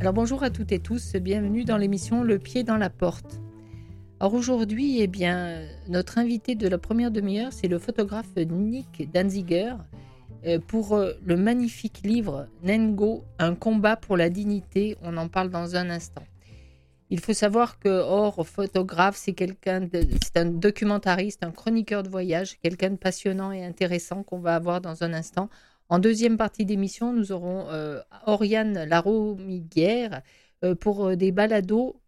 Alors bonjour à toutes et tous, bienvenue dans l'émission Le pied dans la porte. Alors aujourd'hui, eh bien, notre invité de la première demi-heure, c'est le photographe Nick Danziger euh, pour euh, le magnifique livre Nengo, un combat pour la dignité. On en parle dans un instant. Il faut savoir que Or, photographe, c'est quelqu'un, c'est un documentariste, un chroniqueur de voyage, quelqu'un de passionnant et intéressant qu'on va avoir dans un instant. En deuxième partie d'émission, nous aurons euh, Oriane Laromiguière euh, pour euh, des balados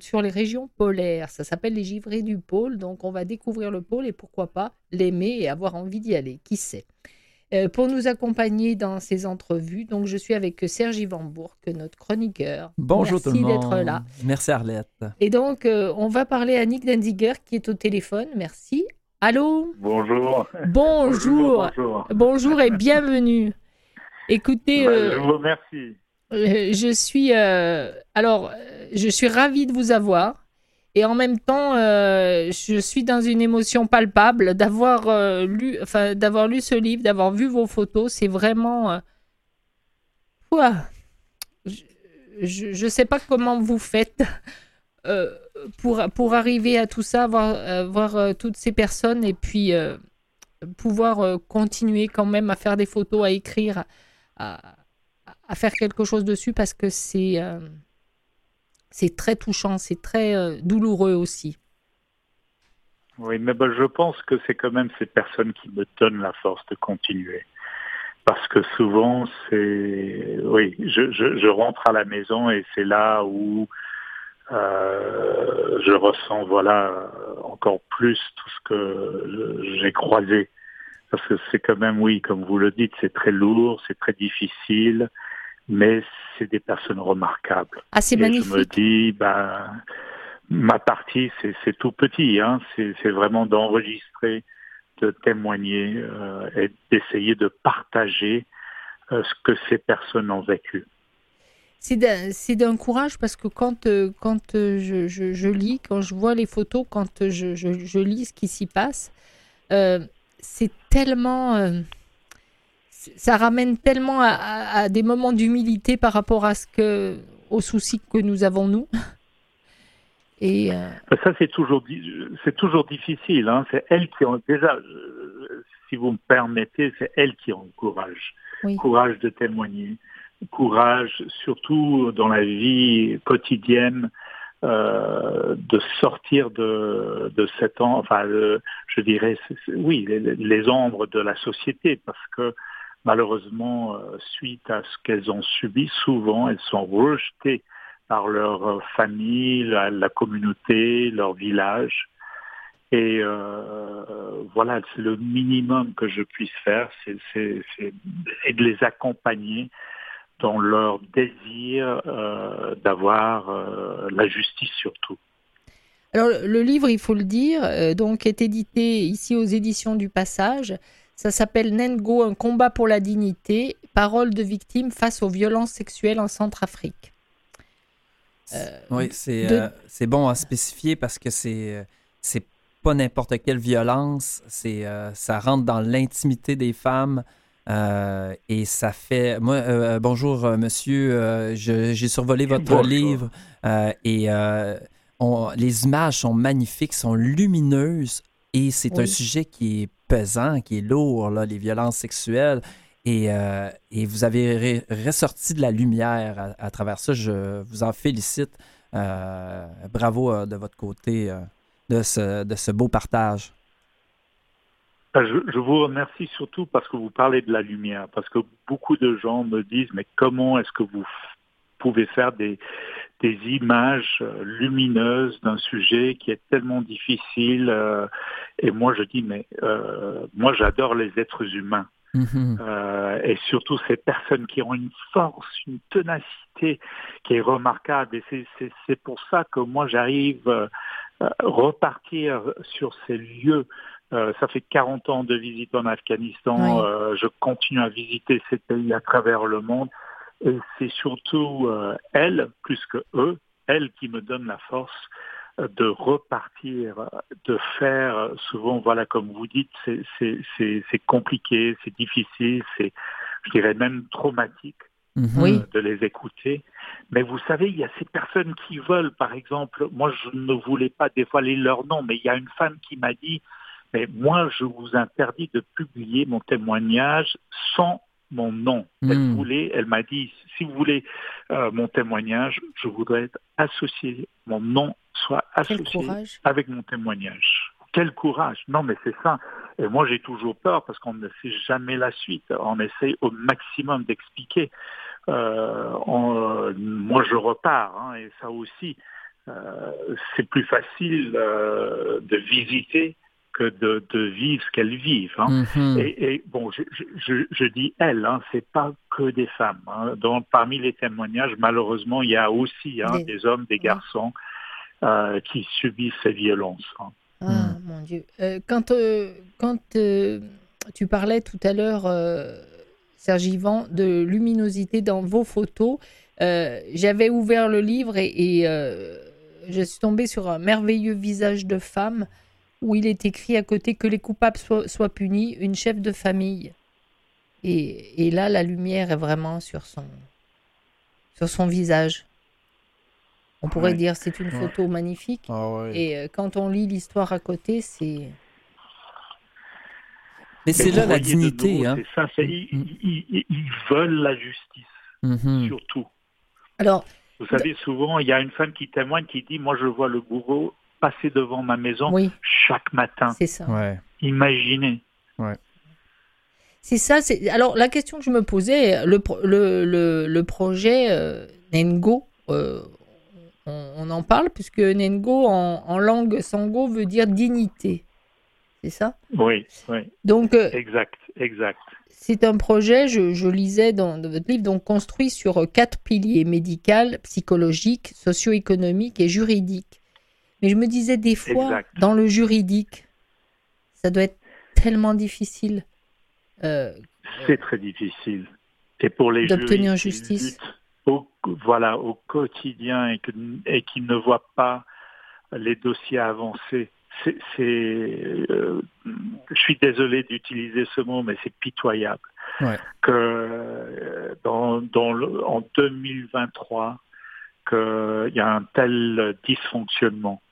sur, les régions polaires. Ça s'appelle les givrés du pôle. Donc, on va découvrir le pôle et pourquoi pas l'aimer et avoir envie d'y aller. Qui sait? Pour nous accompagner dans ces entrevues, donc je suis avec Serge Bourg, notre chroniqueur. Bonjour tout le monde. Merci d'être là. Merci Arlette. Et donc, on va parler à Nick Denziger qui est au téléphone. Merci. Allô Bonjour. Bonjour. Bonjour, et bienvenue. Écoutez, bah, je euh, vous remercie. Euh, je suis euh, alors, je suis ravie de vous avoir. Et en même temps, je suis dans une émotion palpable d'avoir lu, enfin, d'avoir lu ce livre, d'avoir vu vos photos. C'est vraiment, je ne sais pas comment vous faites pour, pour arriver à tout ça, voir, euh, voir euh, toutes ces personnes et puis euh, pouvoir continuer quand même à faire des photos, à écrire, à, à faire quelque chose dessus parce que c'est c'est très touchant, c'est très douloureux aussi. Oui, mais ben, je pense que c'est quand même ces personnes qui me donnent la force de continuer. Parce que souvent, c'est... Oui, je, je, je, rentre à la maison et c'est là où euh, je ressens voilà encore plus tout ce que j'ai croisé. Parce que c'est quand même oui comme vous le dites c'est très lourd c'est très difficile mais c'est des personnes remarquables. Ah c'est magnifique je me dis ben ma partie c'est tout petit hein. C'est vraiment d'enregistrer de témoigner euh, et d'essayer de partager euh, ce que ces personnes ont vécu c'est d'un courage parce que quand, euh, quand euh, je, je, lis, quand je vois les photos, quand euh, je, je lis ce qui s'y passe, c'est tellement. ça ramène tellement à, des moments d'humilité par rapport à ce que, aux soucis que nous avons, nous. Et Ça, c'est toujours, c'est toujours difficile. Hein. C'est elle qui. Déjà, si vous me permettez, c'est elle qui ont le courage. Courage de témoigner courage, surtout dans la vie quotidienne, euh, de sortir de, de cet enfin, je dirais, oui, les, ombres de la société, parce que malheureusement, euh, suite à ce qu'elles ont subi, souvent elles sont rejetées par leur famille, la, communauté, leur village. Et euh, voilà, c'est le minimum que je puisse faire, c'est de les accompagner dans leur désir euh, d'avoir euh, la justice surtout. Alors le livre, il faut le dire, euh, donc est édité ici aux éditions du Passage. Ça s'appelle Nengo, un combat pour la dignité, parole de victime face aux violences sexuelles en Centrafrique. oui, c'est bon à spécifier parce que c'est c'est pas n'importe quelle violence, c'est ça rentre dans l'intimité des femmes. Euh, et ça fait. Moi, euh, bonjour, euh, monsieur. J'ai survolé votre livre et les images sont magnifiques, sont lumineuses et c'est un sujet qui est pesant, qui est lourd, là, les violences sexuelles. Et, et vous avez ressorti de la lumière à, travers ça. Je vous en félicite. bravo de votre côté de, ce, de ce beau partage. Je, vous remercie surtout parce que vous parlez de la lumière, parce que beaucoup de gens me disent, mais comment est-ce que vous pouvez faire des, des images euh, lumineuses d'un sujet qui est tellement difficile euh, Et moi, je dis, mais euh, moi, j'adore les êtres humains. Mm-hmm. et surtout ces personnes qui ont une force, une ténacité qui est remarquable. Et c'est pour ça que moi j'arrive à repartir sur ces lieux euh, ça fait 40 ans de visite en Afghanistan. Euh, je continue à visiter ces pays à travers le monde. Et c'est surtout euh, elle, plus que eux, elle qui me donne la force de repartir, de faire souvent, voilà, comme vous dites, c'est compliqué, c'est difficile, c'est, je dirais même traumatique. mhm. de les écouter. Mais vous savez, il y a ces personnes qui veulent, par exemple, moi je ne voulais pas dévoiler leur nom, mais il y a une femme qui m'a dit, mais moi je vous interdis de publier mon témoignage sans mon nom. Elle hmm. voulait, elle m'a dit, si vous voulez euh, mon témoignage, je voudrais être associé, mon nom soit associé avec mon témoignage. Quel courage Non, mais c'est ça. Et moi, j'ai toujours peur parce qu'on ne sait jamais la suite. On essaye au maximum d'expliquer. Euh, euh, moi, je repars, hein, et ça aussi, c'est plus facile de visiter que de, vivre ce qu'elles vivent. Hein. Mhm. et, bon, je, dis elles, hein, c'est pas que des femmes. Hein. Donc, parmi les témoignages, malheureusement, il y a aussi hein, des... hommes, des garçons euh, qui subissent ces violences. Hein. Ah, mm. mon Dieu. Euh, quand euh, quand tu parlais tout à l'heure, Serge Yvan, de luminosité dans vos photos, j'avais ouvert le livre et, et je suis tombée sur un merveilleux visage de femme où il est écrit à côté que les coupables soient, punis, une chef de famille. Et, là, la lumière est vraiment sur son, sur son visage. On pourrait dire c'est une photo magnifique. Ah Et euh, quand on lit l'histoire à côté, c'est. Mais c'est là la dignité. Hein. Ça, mm. ils, ils, veulent la justice, mm-hmm. surtout. Alors, vous savez, souvent, il y a une femme qui témoigne qui dit Moi, je vois le bourreau passer devant ma maison chaque matin. C'est ça. Imaginez. C'est ça. C'est... Alors, la question que je me posais, le, le, le, projet euh, Nengo, euh, on, en parle, puisque Nengo, en, langue sango, veut dire dignité. C'est ça? Oui, oui. Donc, euh, exact, exact. C'est un projet, je, lisais dans, dans, votre livre, donc construit sur quatre piliers médical, psychologique, socio-économique et juridique. Mais je me disais des fois, dans le juridique, ça doit être tellement difficile. Euh, c'est très difficile. Et pour les d'obtenir justice. Au, voilà, au quotidien et, et qui ne voient pas les dossiers avancer. C'est, euh, je suis désolé d'utiliser ce mot, mais c'est pitoyable. Que euh, dans, dans le, en 2023, qu'il y a un tel dysfonctionnement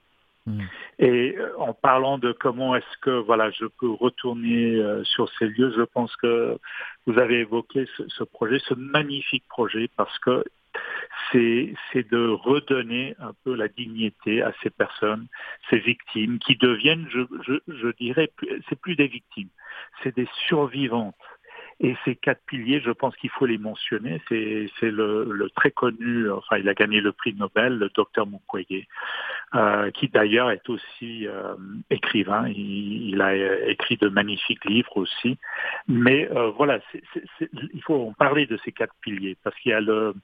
Mm. Et euh, en parlant de comment est-ce que voilà je peux retourner euh, sur ces lieux, je pense que vous avez évoqué ce, projet, ce magnifique projet, parce que c'est c'est de redonner un peu la dignité à ces personnes, ces victimes qui deviennent, je, je, je dirais, c'est plus des victimes, c'est des survivantes et ces quatre piliers, je pense qu'il faut les mentionner. C'est le, très connu, enfin il a gagné le prix Nobel, le docteur Mukwege, euh, qui d'ailleurs est aussi euh, écrivain. Il, a écrit de magnifiques livres aussi. Mais euh, voilà, il faut en parler de ces quatre piliers parce qu'il y a le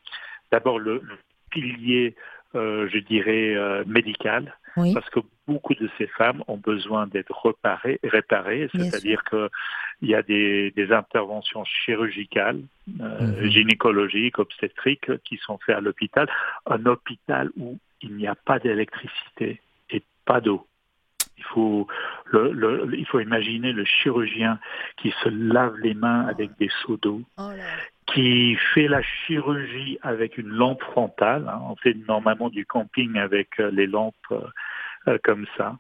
d'abord le, pilier, je dirais, médical parce que beaucoup de ces femmes ont besoin d'être réparées, réparées c'est-à-dire qu'il y a des, interventions chirurgicales, euh, mhm. gynécologiques, obstétriques qui sont faites à l'hôpital, un hôpital où il n'y a pas d'électricité et pas d'eau. Il faut, le, il faut imaginer le chirurgien qui se lave les mains avec des seaux d'eau, oh qui fait la chirurgie avec une lampe frontale. Hein. On fait normalement du camping avec euh, les lampes euh, euh, comme ça.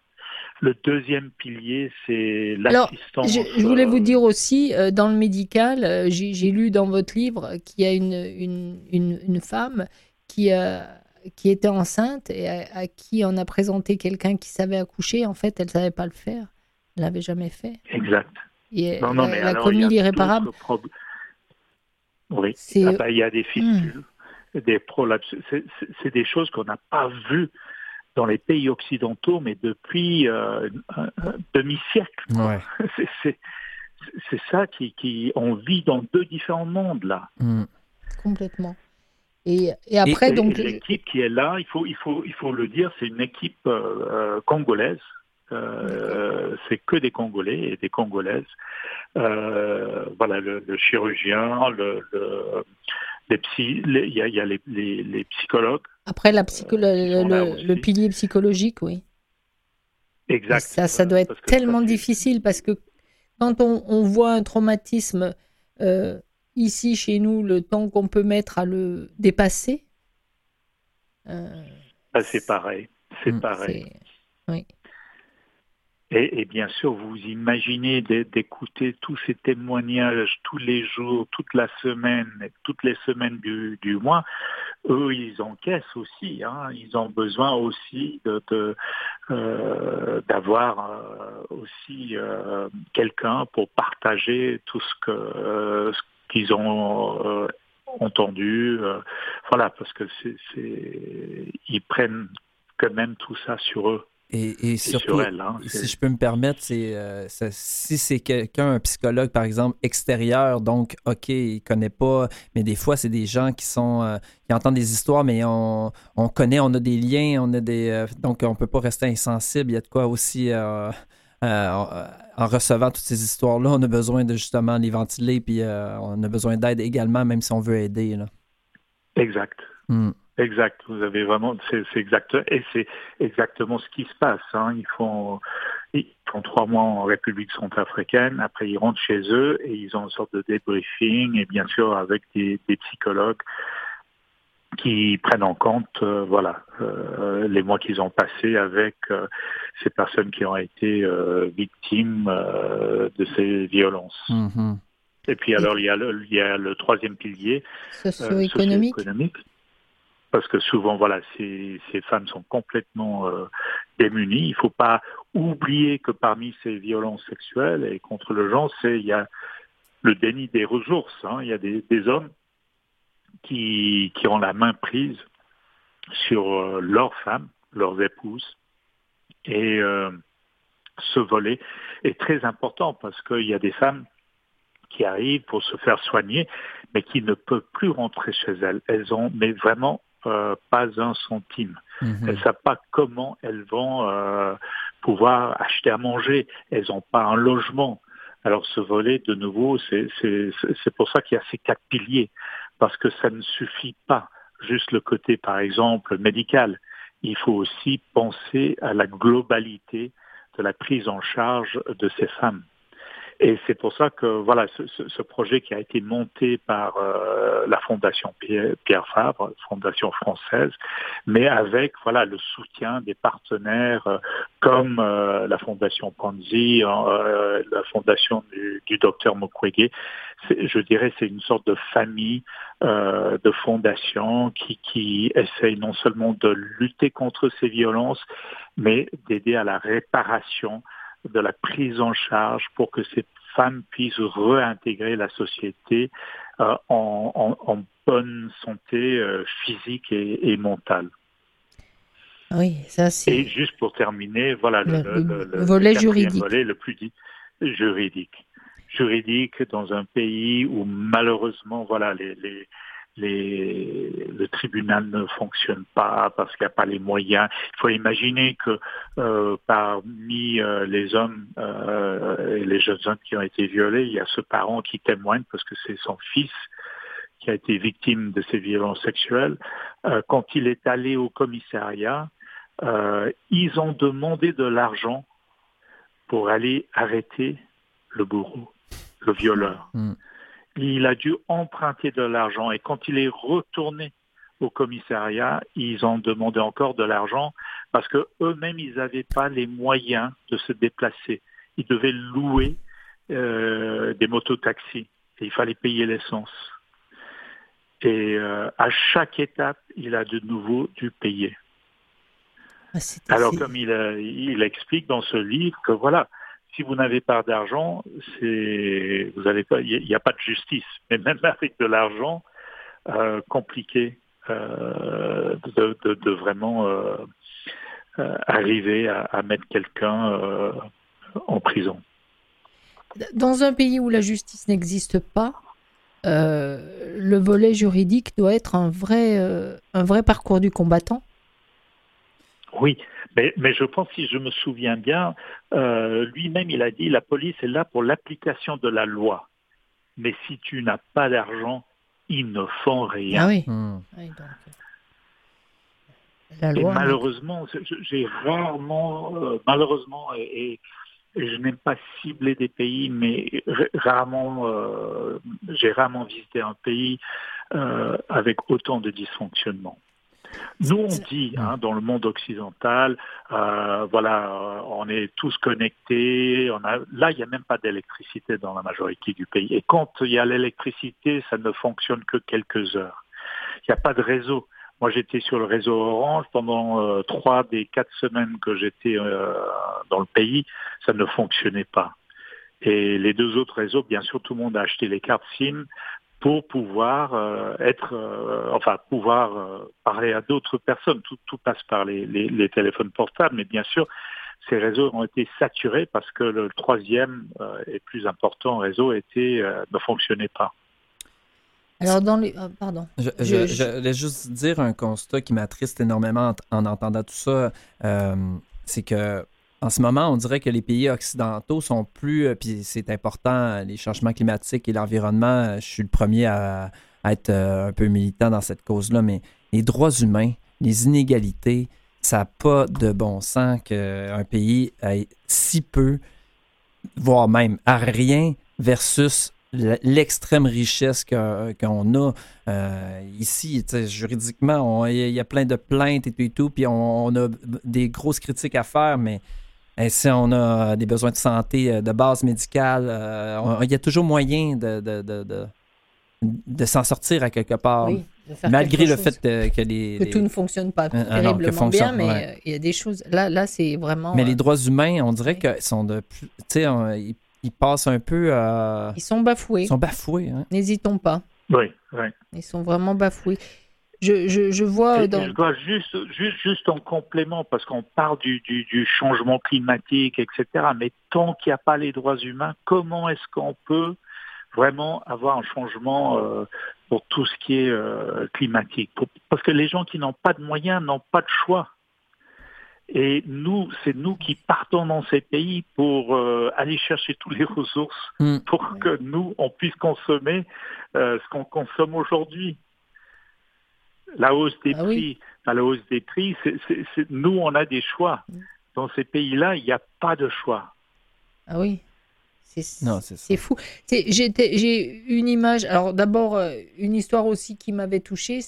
Le deuxième pilier, c'est l'assistance. Je, je, voulais vous dire aussi, dans le médical, j'ai lu dans votre livre qu'il y a une, une, une, femme qui, qui était enceinte et à, qui on a présenté quelqu'un qui savait accoucher. En fait, elle ne savait pas le faire. Elle l'avait jamais fait. Exact. Et non, non, elle, a commis l'irréparable. Oui, ah bah, il y a des fistules, hmm. des prolapses. C'est des choses qu'on n'a pas vues dans les pays occidentaux, mais depuis euh, un, demi-siècle. C'est ça qui, qui, on vit dans deux différents mondes là. Hmm. Complètement. Et, et après, donc l'équipe qui est là, il faut, il faut, il faut le dire, c'est une équipe euh, euh, congolaise euh, c'est que des Congolais et des Congolaises. Euh, voilà, le, chirurgien, le, les psy, il y a, les, psychologues. Après, la le, pilier psychologique, oui. Exact. ça, ça doit être tellement difficile parce que quand on, voit un traumatisme euh, ici, chez nous, le temps qu'on peut mettre à le dépasser. Ah, c'est pareil. C'est mm. pareil. Oui. Et, bien sûr, vous imaginez d'écouter tous ces témoignages tous les jours, toute la semaine, toutes les semaines du, mois. Eux, ils encaissent aussi. Hein. Ils ont besoin aussi euh, d'avoir euh, aussi euh, quelqu'un pour partager tout ce qu'ils ont entendu. voilà, parce que prennent quand même tout ça sur eux. Et, surtout, hein, si je peux me permettre, c'est euh, si c'est quelqu'un, un psychologue par exemple extérieur, donc ok, il connaît pas, mais des fois c'est des gens qui sont euh, qui entendent des histoires, mais on, on, connaît, on a des liens, on a des euh, donc on peut pas rester insensible. Il y a de quoi aussi en recevant toutes ces histoires-là, on a besoin de justement les ventiler, puis on a besoin d'aide également, même si on veut aider. Là. Exact. Hmm. Exact, vous avez vraiment, c'est exact, et c'est exactement ce qui se passe. Hein. Ils font, ils font trois mois en République centrafricaine, après ils rentrent chez eux et ils ont une sorte de débriefing et bien sûr avec des, psychologues qui prennent en compte, euh, voilà, euh, les mois qu'ils ont passés avec euh, ces personnes qui ont été victimes de ces violences. Mm-hmm. Et puis alors il y a le, il y a le troisième pilier socio-économique. socio économique parce que souvent, voilà, ces, ces femmes sont complètement euh, démunies. Il ne faut pas oublier que parmi ces violences sexuelles et contre le genre, c'est il y a le déni des ressources. Hein. Il y a des, hommes qui, qui ont la main prise sur euh, leurs femmes, leurs épouses, et euh, ce volet est très important parce qu'il y a des femmes qui arrivent pour se faire soigner, mais qui ne peuvent plus rentrer chez elles. Elles ont mais vraiment euh, pas un centime. Mhm. Elles ne savent pas comment elles vont euh, pouvoir acheter à manger. Elles n'ont pas un logement. Alors ce volet, de nouveau, c'est pour ça qu'il y a ces quatre piliers, parce que ça ne suffit pas juste le côté, par exemple, médical. Il faut aussi penser à la globalité de la prise en charge de ces femmes. Et c'est pour ça que voilà ce, ce, projet qui a été monté par euh, la Fondation Pierre, Fabre, Fondation française, mais avec voilà le soutien des partenaires euh, comme euh, la Fondation Panzi, la Fondation du, du docteur Mukwege. Je dirais c'est une sorte de famille de fondations qui, qui essaye non seulement de lutter contre ces violences, mais d'aider à la réparation de la prise en charge pour que ces femmes puissent réintégrer la société euh, en, bonne santé euh, physique et, mentale. Oui, ça c'est. Et juste pour terminer, voilà le, volet juridique. Volet le plus dit, juridique. Juridique dans un pays où malheureusement, voilà, les, les, le tribunal ne fonctionne pas parce qu'il n'y a pas les moyens. Il faut imaginer que euh, parmi euh, les hommes euh, et les jeunes hommes qui ont été violés, il y a ce parent qui témoigne parce que c'est son fils qui a été victime de ces violences sexuelles. quand il est allé au commissariat, ils ont demandé de l'argent pour aller arrêter le bourreau, le violeur. Mm il a dû emprunter de l'argent et quand il est retourné au commissariat, ils ont demandé encore de l'argent parce que eux-mêmes ils n'avaient pas les moyens de se déplacer. Ils devaient louer euh, des mototaxis et il fallait payer l'essence. Et euh, à chaque étape, il a de nouveau dû payer. Ah, Alors comme il, il explique dans ce livre que voilà, si vous n'avez pas d'argent, c'est vous pas, il n'y a, pas de justice. Mais même avec de l'argent, euh, compliqué euh, de, vraiment euh, arriver à, mettre quelqu'un en prison. Dans un pays où la justice n'existe pas, le volet juridique doit être un vrai, un vrai parcours du combattant? Oui, mais, mais, je pense, si je me souviens bien, euh, lui-même, il a dit, la police est là pour l'application de la loi. Mais si tu n'as pas d'argent, ils ne font rien. Ah oui. Et malheureusement, j'ai rarement, euh, malheureusement, et, je n'aime pas cibler des pays, mais rarement euh, j'ai rarement visité un pays avec autant de dysfonctionnements. Nous, on dit hein, dans le monde occidental, euh, voilà, euh, on est tous connectés. On a, là, il n'y a même pas d'électricité dans la majorité du pays. Et quand il y a l'électricité, ça ne fonctionne que quelques heures. Il n'y a pas de réseau. Moi, j'étais sur le réseau Orange pendant euh, trois des quatre semaines que j'étais dans le pays, ça ne fonctionnait pas. Et les deux autres réseaux, bien sûr, tout le monde a acheté les cartes SIM pour pouvoir euh, être, euh, enfin pouvoir euh, parler à d'autres personnes. Tout, tout passe par les, les, téléphones portables, mais bien sûr, ces réseaux ont été saturés parce que le troisième et plus important réseau était, ne fonctionnait pas. Alors dans les, pardon. Je, je, juste dire un constat qui m'attriste énormément en, en, entendant tout ça, c'est que en ce moment, on dirait que les pays occidentaux sont plus, euh, puis c'est important, les changements climatiques et l'environnement, euh, je suis le premier à, être euh, un peu militant dans cette cause-là, mais les droits humains, les inégalités, ça n'a pas de bon sens qu'un pays ait si peu, voire même à rien, versus l'extrême richesse qu'on a ici. Juridiquement, il y, a plein de plaintes et tout, puis on, a des grosses critiques à faire, mais et si on a des besoins de santé euh, de base médicale, euh, il y a toujours moyen de, de, s'en sortir à quelque part. malgré le fait que les, que tout ne fonctionne pas euh, terriblement bien, mais il y a des choses. Là, là c'est vraiment. Mais les droits humains, on dirait qu'ils sont de Tu sais, ils, passent un peu. Ils sont bafoués. Ils sont bafoués. Hein. N'hésitons pas. Oui, oui. Ils sont vraiment bafoués. Je, vois dans... Je dois juste, juste, juste en complément, parce qu'on parle du, du, changement climatique, etc. Mais tant qu'il n'y a pas les droits humains, comment est-ce qu'on peut vraiment avoir un changement euh, pour tout ce qui est euh, climatique? Parce que les gens qui n'ont pas de moyens n'ont pas de choix. Et nous, c'est nous qui partons dans ces pays pour euh, aller chercher toutes les ressources hmm. pour que nous, on puisse consommer ce qu'on consomme aujourd'hui. La hausse des ah prix, la hausse des prix, nous, on a des choix. Dans ces pays-là, il n'y a pas de choix. Ah oui. C'est fou. J'ai une image. Alors d'abord, euh, une histoire aussi qui m'avait touchée,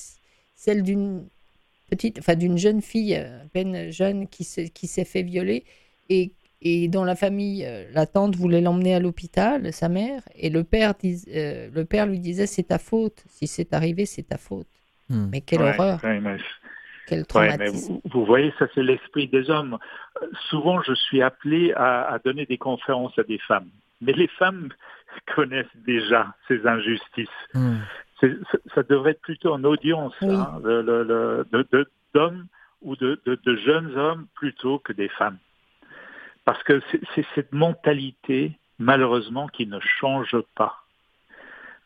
celle d'une petite, enfin d'une jeune fille euh, à peine jeune qui s'est fait violer et, et dont la famille, euh, la tante voulait l'emmener à l'hôpital, sa mère, et le père, le père lui disait c'est ta faute. Si c'est arrivé, c'est ta faute. Hmm. Mais quelle horreur. Quel traumatisme. vous, voyez, ça c'est l'esprit des hommes. Souvent, je suis appelé à, donner des conférences à des femmes. Mais les femmes connaissent déjà ces injustices. Hmm. Ça devrait être plutôt en audience hein, d'hommes ou de, de, jeunes hommes plutôt que des femmes. Parce que c'est cette mentalité, malheureusement, qui ne change pas.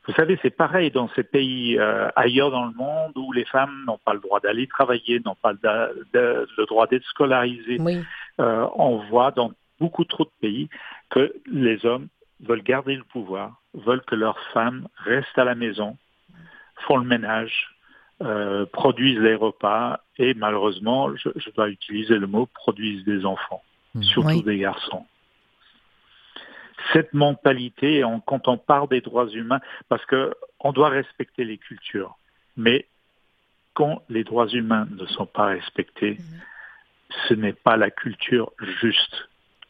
Vous savez, c'est pareil dans ces pays euh, ailleurs dans le monde où les femmes n'ont pas le droit d'aller travailler, n'ont pas le, droit d'être scolarisées. Euh, on voit dans beaucoup trop de pays que les hommes veulent garder le pouvoir, veulent que leurs femmes restent à la maison, font le ménage, euh, produisent les repas et malheureusement, je, dois utiliser le mot, produisent des enfants, mmh. surtout des garçons cette mentalité, quand on parle des droits humains, parce qu'on doit respecter les cultures, mais quand les droits humains ne sont pas respectés, ce n'est pas la culture juste.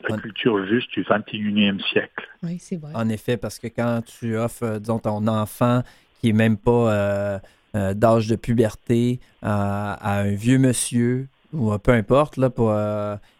La culture juste du 21e siècle. Oui, c'est vrai. En effet, parce que quand tu offres, euh, disons, ton enfant qui n'est même pas euh, euh, d'âge de puberté à un vieux monsieur, ou peu importe, là, pour,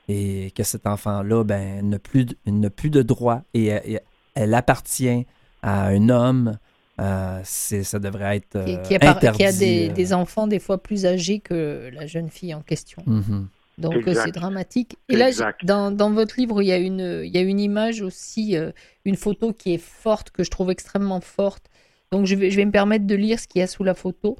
et que cet enfant-là ben, n'a plus, de, plus de droits et, elle appartient à un homme, euh, ça devrait être euh, qui, interdit. Qui a des, euh. des, enfants des fois plus âgés que la jeune fille en question. Mm-hmm. Donc c'est dramatique. Et là, dans, dans, votre livre, il y, a une, il y a une image aussi, une photo qui est forte, que je trouve extrêmement forte. Donc je vais, je vais me permettre de lire ce qu'il y a sous la photo.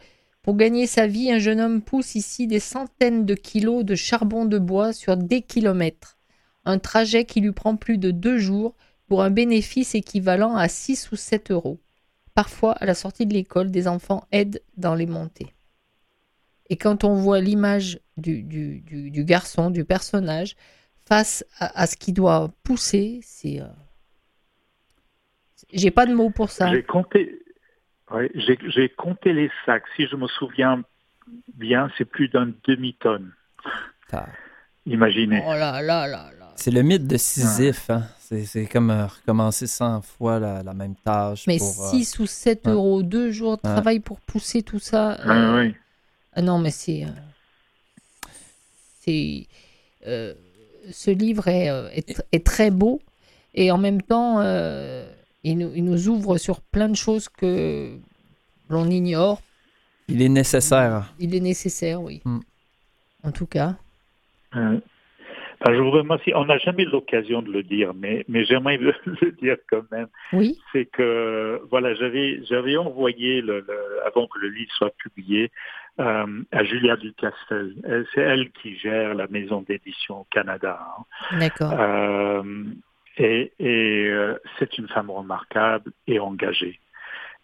Pour gagner sa vie, un jeune homme pousse ici des centaines de kilos de charbon de bois sur des kilomètres. Un trajet qui lui prend plus de deux jours pour un bénéfice équivalent à 6 ou 7 euros. Parfois, à la sortie de l'école, des enfants aident dans les montées. Et quand on voit l'image du, garçon, du personnage, face à, ce qui doit pousser, c'est. Euh, j'ai pas de mots pour ça. J'ai compté, Oui, j'ai compté les sacs. Si je me souviens bien, c'est plus d'un demi-tonne. Imaginez. Oh là là là là. C'est le mythe de Sisyphe. Hein? C'est comme euh, recommencer 100 fois la, même tâche. Mais 6 euh, ou 7 euros, deux jours de travail pour pousser tout ça. Euh, oui. Ah non, mais c'est. c'est ce livre est, est, très beau et en même temps, il nous, il, nous, ouvre sur plein de choses que l'on ignore. Il est nécessaire. Il est nécessaire, oui. Mm. En tout cas. Ben, je vous remercie. On n'a jamais l'occasion de le dire, mais, mais j'aimerais le, dire quand même. Oui. C'est que, voilà, j'avais, j'avais envoyé, le, avant que le livre soit publié, euh, à Julia Ducastel. C'est elle qui gère la maison d'édition au Canada. Hein. D'accord. Euh, et, euh, c'est une femme remarquable et engagée.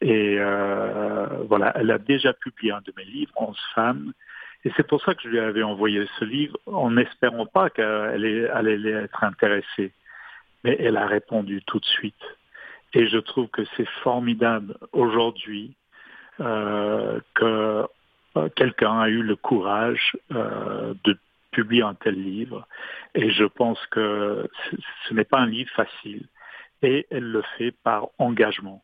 Et euh, voilà, elle a déjà publié un de mes livres, 11 femmes, et c'est pour ça que je lui avais envoyé ce livre, en n'espérant pas qu'elle allait être intéressée. Mais elle a répondu tout de suite. Et je trouve que c'est formidable aujourd'hui euh, que quelqu'un a eu le courage de publier un tel livre. Et je pense que ce n'est pas un livre facile. Et elle le fait par engagement.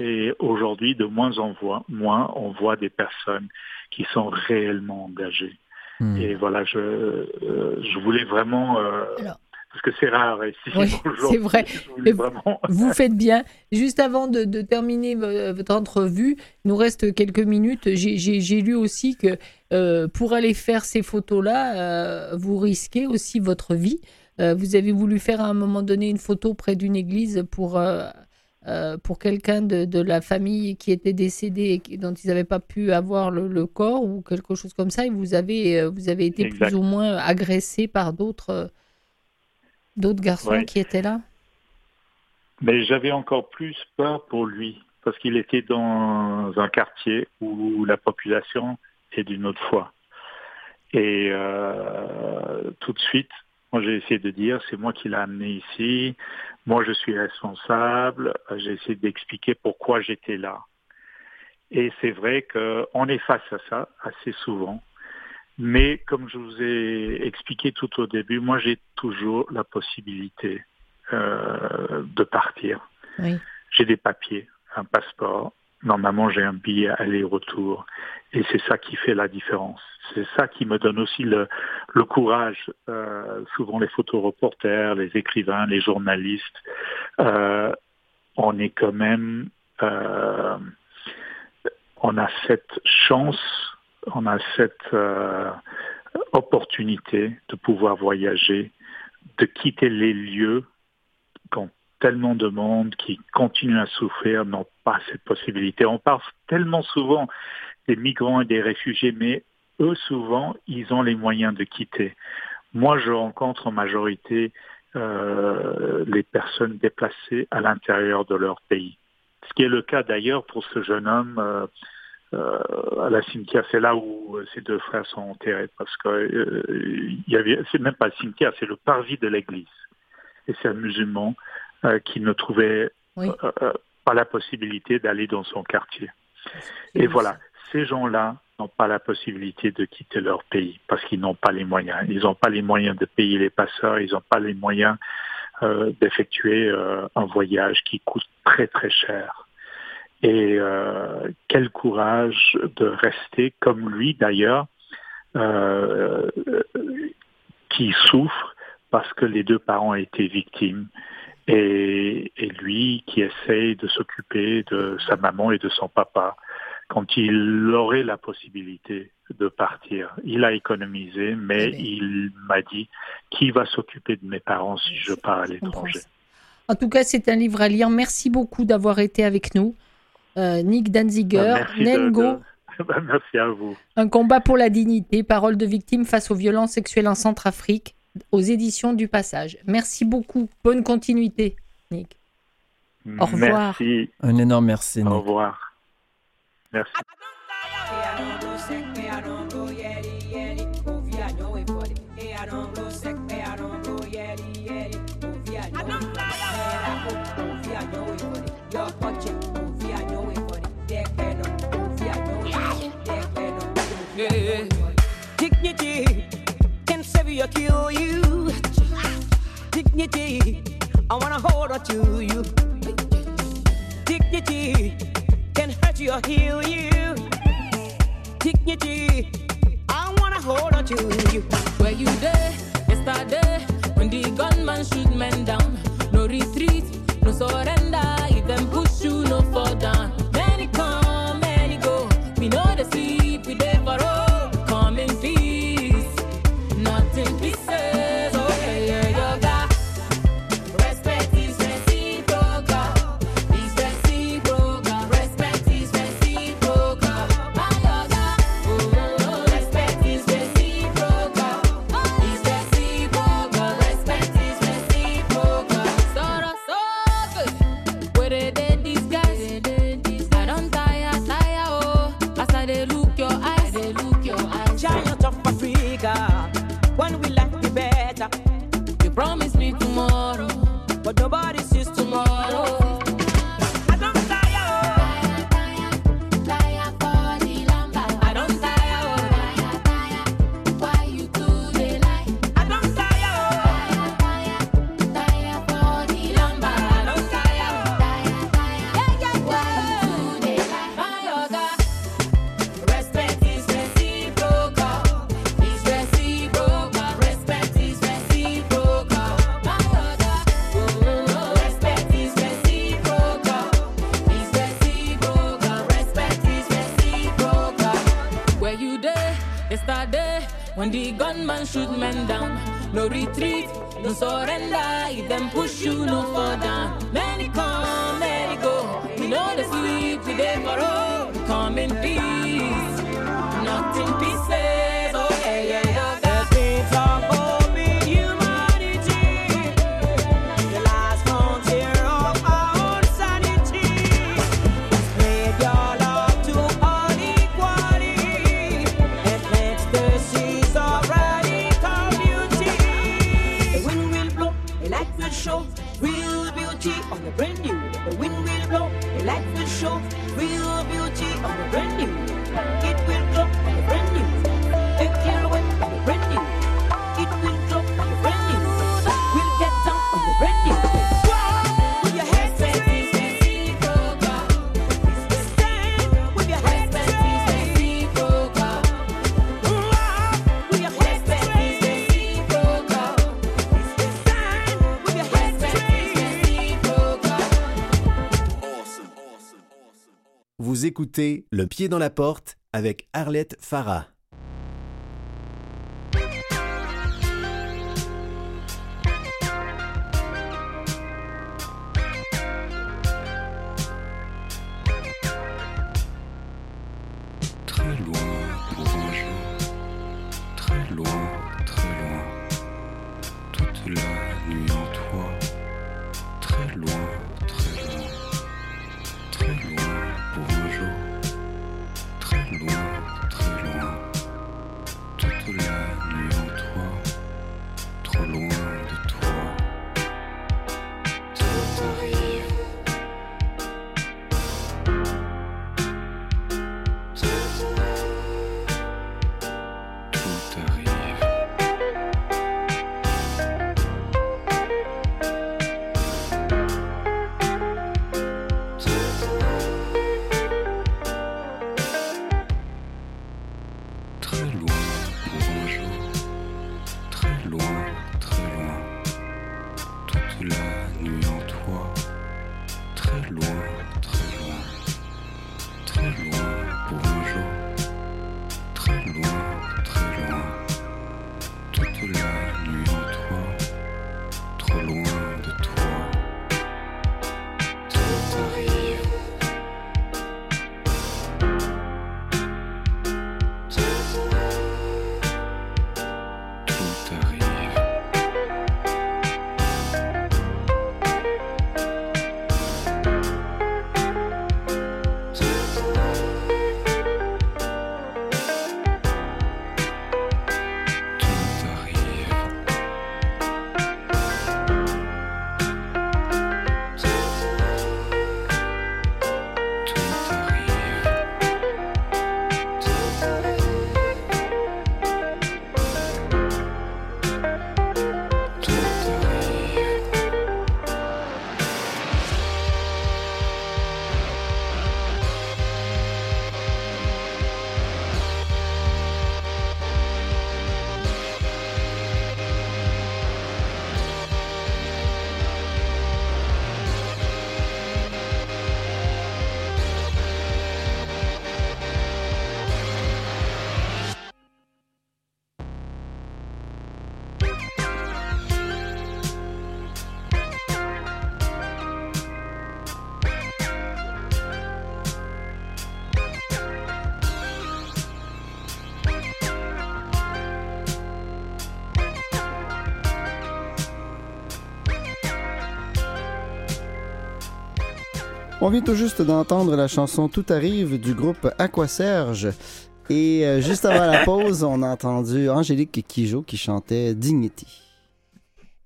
Et aujourd'hui, de moins en moins, on voit des personnes qui sont réellement engagées. Hmm. Et voilà, je, euh, je voulais vraiment... Euh, parce que c'est rare ici. Oui, c'est vrai. Vous faites bien. Juste avant de, terminer votre entrevue, il nous reste quelques minutes. J'ai lu aussi que euh, pour aller faire ces photos-là, vous risquez aussi votre vie. vous avez voulu faire à un moment donné une photo près d'une église pour euh, pour quelqu'un de, la famille qui était décédé et dont ils n'avaient pas pu avoir le, corps ou quelque chose comme ça, et vous avez, euh, vous avez été plus ou moins agressé par d'autres euh, d'autres garçons qui étaient là? Mais j'avais encore plus peur pour lui, parce qu'il était dans un quartier où la population est d'une autre foi. Et tout de suite, moi, j'ai essayé de dire, c'est moi qui l'ai amené ici, moi je suis responsable, j'ai essayé d'expliquer pourquoi j'étais là. Et c'est vrai qu'on est face à ça assez souvent. Mais comme je vous ai expliqué tout au début, moi j'ai toujours la possibilité euh, de partir. J'ai des papiers, un passeport, normalement j'ai un billet aller-retour. Et c'est ça qui fait la différence. C'est ça qui me donne aussi le, le courage. Euh, souvent les photoreporters, les écrivains, les journalistes, euh, on est quand même, euh, on a cette chance, on a cette euh, opportunité de pouvoir voyager, de quitter les lieux quand tellement de monde qui continue à souffrir n'ont pas cette possibilité. On parle tellement souvent des migrants et des réfugiés, mais eux, souvent, ils ont les moyens de quitter. Moi, je rencontre en majorité euh, les personnes déplacées à l'intérieur de leur pays. Ce qui est le cas d'ailleurs pour ce jeune homme euh, à la cimetière. C'est là où ses deux frères sont enterrés, parce que il y avait, c'est même pas le cimetière, c'est le parvis de l'église. Et c'est un musulman euh, qui ne trouvait euh, euh, pas la possibilité d'aller dans son quartier. Et voilà, ces gens-là n'ont pas la possibilité de quitter leur pays parce qu'ils n'ont pas les moyens. Ils n'ont pas les moyens de payer les passeurs, ils n'ont pas les moyens d'effectuer un voyage qui coûte très très cher. Et quel courage de rester comme lui d'ailleurs, qui souffre parce que les deux parents étaient victimes et, lui qui essaye de s'occuper de sa maman et de son papa quand il aurait la possibilité de partir. Il a économisé, mais il m'a dit qui va s'occuper de mes parents si je pars à l'étranger? En tout cas, c'est un livre à lire. Merci beaucoup d'avoir été avec nous. Euh, Nick Danziger, bah, Nengo. Bah, merci à vous. Un combat pour la dignité, parole de victime face aux violences sexuelles en Centrafrique aux éditions du Passage. Merci beaucoup. Bonne continuité, Nick. Au revoir. Merci. Un énorme merci. Nick. Au revoir. Merci. Can save you or kill you. Dignity, I wanna hold on to you. Dignity can hurt you or heal you. Dignity, I wanna hold on to you. Were you there yesterday when the gunman shoot men down? No retreat, no surrender. If them push you, no fall down. shoot men down. No retreat, no surrender. If them push you, no further. Many come, many go. We know the sleep, we there all. Come in peace. écoutez Le Pied dans la Porte avec Arlette Farah. On vient tout juste d'entendre la chanson Tout arrive du groupe Aquaserge. Et euh, juste avant la pause, on a entendu Angélique Kijo qui chantait Dignity.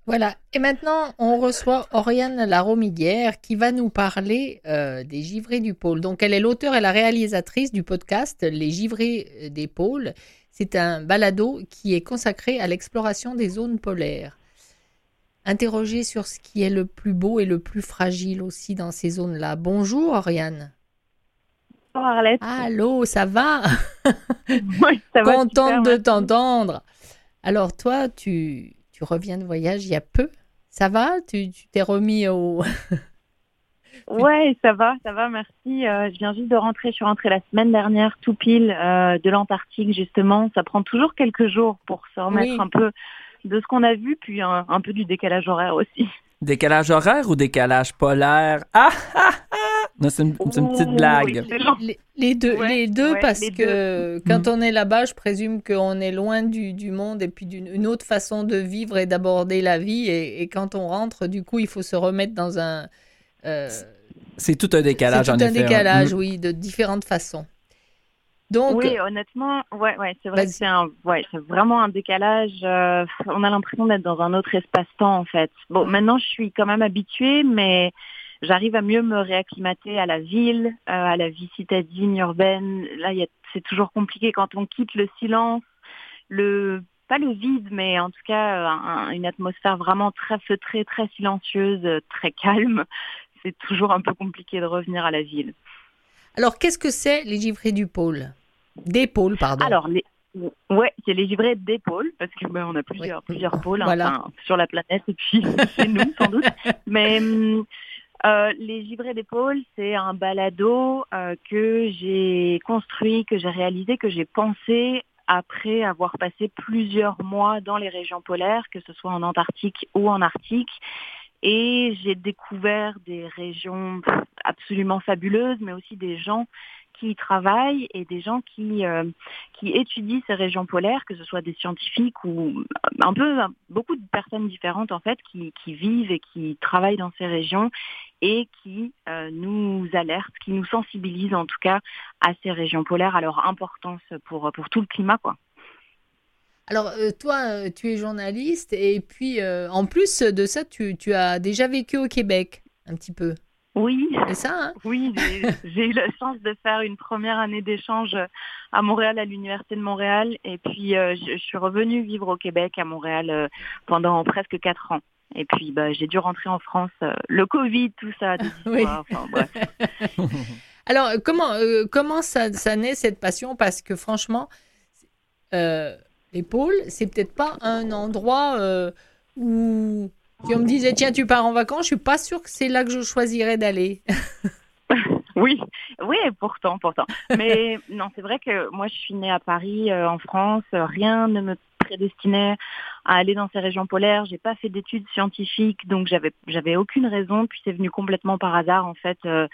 Voilà. Et maintenant, on reçoit Oriane Laromiguière qui va nous parler euh, des givrés du pôle. Donc, elle est l'auteur et la réalisatrice du podcast Les givrés des pôles. C'est un balado qui est consacré à l'exploration des zones polaires. Interroger sur ce qui est le plus beau et le plus fragile aussi dans ces zones-là. Bonjour, Oriane. Bonjour, Arlette. Allô, ça va? Oui, ça va. Contente de t'entendre. Alors, toi, tu, tu reviens de voyage il y a peu. Ça va? Tu tu t'es remis au. Ouais, ça va, ça va, merci. Euh, je viens juste de rentrer, je suis rentrée la semaine dernière, tout pile, euh, de l'Antarctique, justement. Ça prend toujours quelques jours pour se remettre Oui. un peu de ce qu'on a vu, puis un, un peu du décalage horaire aussi. Décalage horaire ou décalage polaire? Ah, ah, ah! Non, c'est une, petite blague. Les, les deux, Ouais, les deux ouais, parce les que quand on est là-bas, je présume qu'on est loin du, du monde et puis d'une une autre façon de vivre et d'aborder la vie. Et, et quand on rentre, du coup, il faut se remettre dans un. euh, C'est tout un décalage, c'est en tout un effet. hein. décalage, Mm. oui, de différentes façons. Donc, oui, honnêtement, ouais, ouais, c'est vrai c'est un, ouais, c'est vraiment un décalage. euh, on a l'impression d'être dans un autre espace-temps en fait. Bon, maintenant je suis quand même habituée, mais j'arrive à mieux me réacclimater à la ville, euh, à la vie citadine, urbaine. Là, c'est toujours compliqué quand on quitte le silence, le pas le vide, mais en tout cas euh, un- une atmosphère vraiment très feutrée, très silencieuse, très calme. C'est toujours un peu compliqué de revenir à la ville. alors qu'est-ce que c'est les givrés du pôle? Des pôles, pardon. Alors, les... ouais, c'est les givrés des pôles, parce que ben, on a plusieurs, plusieurs pôles hein, Voilà. enfin, sur la planète et puis chez nous, sans doute. Mais euh, les givrés des pôles, c'est un balado euh, que j'ai construit, que j'ai réalisé, que j'ai pensé après avoir passé plusieurs mois dans les régions polaires, que ce soit en Antarctique ou en Arctique. Et j'ai découvert des régions absolument fabuleuses, mais aussi des gens qui travaillent et des gens qui, euh, qui étudient ces régions polaires, que ce soit des scientifiques ou un peu beaucoup de personnes différentes en fait qui, qui vivent et qui travaillent dans ces régions et qui euh, nous alertent, qui nous sensibilisent en tout cas à ces régions polaires, à leur importance pour, pour tout le climat quoi. Alors, euh, toi, euh, tu es journaliste et puis euh, en plus de ça, tu, tu as déjà vécu au Québec un petit peu. Oui, C'est ça, hein Oui, j'ai- eu la chance de faire une première année d'échange à Montréal, à l'Université de Montréal. Et puis, euh, je, je suis revenue vivre au Québec, à Montréal, euh, pendant presque quatre ans. Et puis, bah, j'ai dû rentrer en France. euh, le Covid, tout ça, Oui. histoires, enfin, bref. Alors, comment, comment ça, ça naît cette passion? Parce que franchement, les pôles, c'est peut-être pas un endroit où si on me disait tiens, tu pars en vacances, je suis pas sûre que c'est là que je choisirais d'aller. Oui, oui, pourtant, pourtant. Mais non, c'est vrai que moi, je suis née à Paris, euh, en France. Rien ne me prédestinait à aller dans ces régions polaires. J'ai pas fait d'études scientifiques, donc j'avais j'avais aucune raison. Puis c'est venu complètement par hasard, en fait. euh,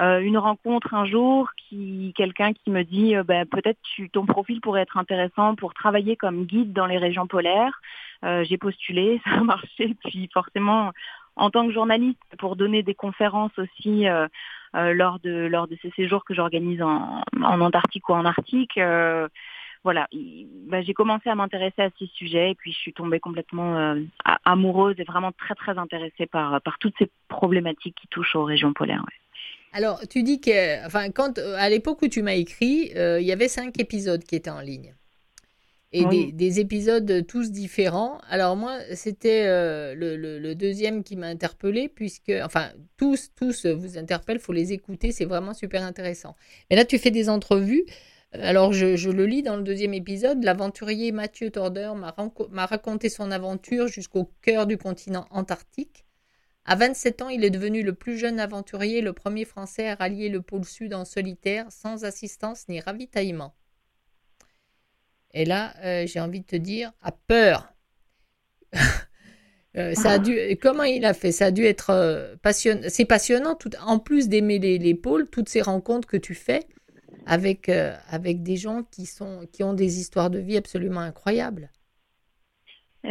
euh, une rencontre un jour qui quelqu'un qui me dit euh, ben, peut-être ton profil pourrait être intéressant pour travailler comme guide dans les régions polaires. Euh, j'ai postulé, ça a marché. Puis forcément, en tant que journaliste, pour donner des conférences aussi. lors de ces séjours que j'organise en, Antarctique ou en Arctique. voilà, il- bah, j'ai commencé à m'intéresser à ces sujets et puis je suis tombée complètement euh, amoureuse et vraiment très très intéressée par toutes ces problématiques qui touchent aux régions polaires. Alors, tu dis que, enfin, quand, euh, à l'époque où tu m'as écrit, euh, il y avait cinq épisodes qui étaient en ligne. Et Oui. des, des épisodes tous différents. Alors moi, c'était euh, le, le- le deuxième qui m'a interpellé, puisque, enfin, tous, tous vous interpellent, faut les écouter, c'est vraiment super intéressant. Mais là, tu fais des entrevues. Alors, je, je le lis dans le deuxième épisode. L'aventurier Mathieu Torder m'a raconté son aventure jusqu'au cœur du continent antarctique. À 27 ans, il est devenu le plus jeune aventurier, le premier Français à rallier le pôle Sud en solitaire, sans assistance ni ravitaillement. Et là, euh, j'ai envie de te dire, à peur. Euh, ça a dû, comment il a fait? Ça a dû être euh, passionnant. C'est passionnant, tout, en plus d'aimer les, les pôles, toutes ces rencontres que tu fais avec, avec des gens qui, sont, qui ont des histoires de vie absolument incroyables.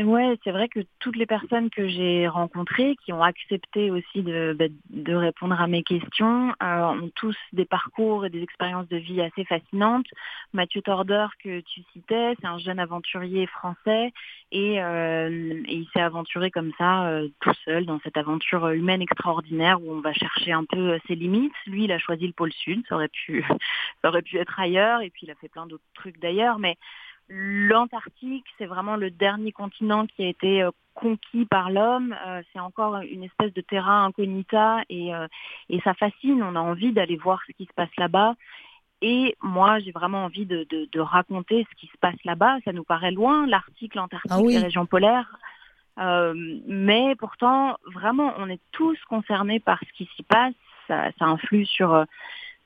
Ouais, c'est vrai que toutes les personnes que j'ai rencontrées, qui ont accepté aussi de, bah, de répondre à mes questions, euh, ont tous des parcours et des expériences de vie assez fascinantes. Mathieu Torder, que tu citais, c'est un jeune aventurier français et, euh, et il s'est aventuré comme ça, euh, tout seul, dans cette aventure humaine extraordinaire où on va chercher un peu ses limites. Lui, il a choisi le pôle sud, ça aurait pu, ça aurait pu être ailleurs, et puis il a fait plein d'autres trucs d'ailleurs, mais L'Antarctique, c'est vraiment le dernier continent qui a été euh, conquis par l'homme. Euh, c'est encore une espèce de terrain incognita et, euh, et ça fascine. On a envie d'aller voir ce qui se passe là-bas. Et moi, j'ai vraiment envie de, de, de, raconter ce qui se passe là-bas. Ça nous paraît loin, l'Arctique, l'Antarctique, ah oui. les régions polaires. Euh, mais pourtant, vraiment, on est tous concernés par ce qui s'y passe. Ça, ça influe sur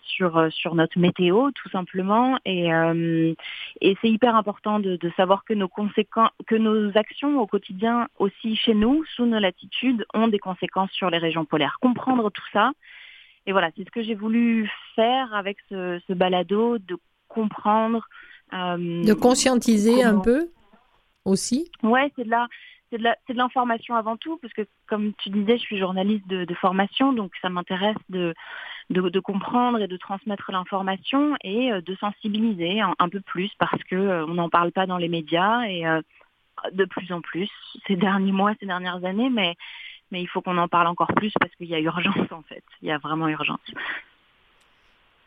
sur, euh, sur notre météo tout simplement et, euh, et c'est hyper important de, de, savoir que nos conséquences, que nos actions au quotidien aussi chez nous, sous nos latitudes, ont des conséquences sur les régions polaires. Comprendre tout ça et voilà, c'est ce que j'ai voulu faire avec ce, ce balado, de comprendre. Euh, de conscientiser comment... un peu aussi. Ouais, c'est de la c'est de l'information avant tout, parce que comme tu disais, je suis journaliste de, de formation, donc ça m'intéresse de, de, comprendre et de transmettre l'information et euh, de sensibiliser un, peu plus, parce que euh, on n'en parle pas dans les médias et euh, de plus en plus ces derniers mois, ces dernières années, mais mais il faut qu'on en parle encore plus parce qu'il y a urgence en fait, il y a vraiment urgence.